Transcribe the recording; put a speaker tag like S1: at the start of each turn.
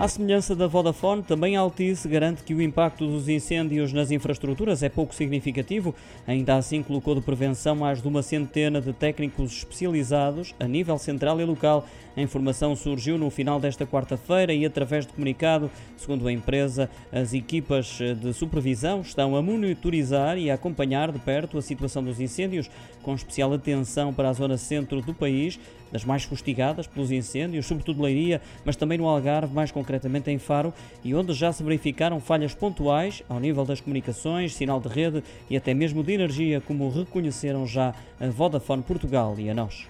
S1: À semelhança da Vodafone, também a Altice garante que o impacto dos incêndios nas infraestruturas é pouco significativo. Ainda assim, colocou de prevenção mais de uma centena de técnicos especializados a nível central e local. A informação surgiu no final desta quarta-feira e, através de comunicado, segundo a empresa, as equipas de supervisão estão a monitorizar e a acompanhar de perto a situação dos incêndios, com especial atenção para a zona centro do país, das mais fustigadas pelos incêndios, sobretudo Leiria, mas também no Algarve, mais concretamente concretamente em Faro, e onde já se verificaram falhas pontuais ao nível das comunicações, sinal de rede e até mesmo de energia, como reconheceram já a Vodafone Portugal e a nós.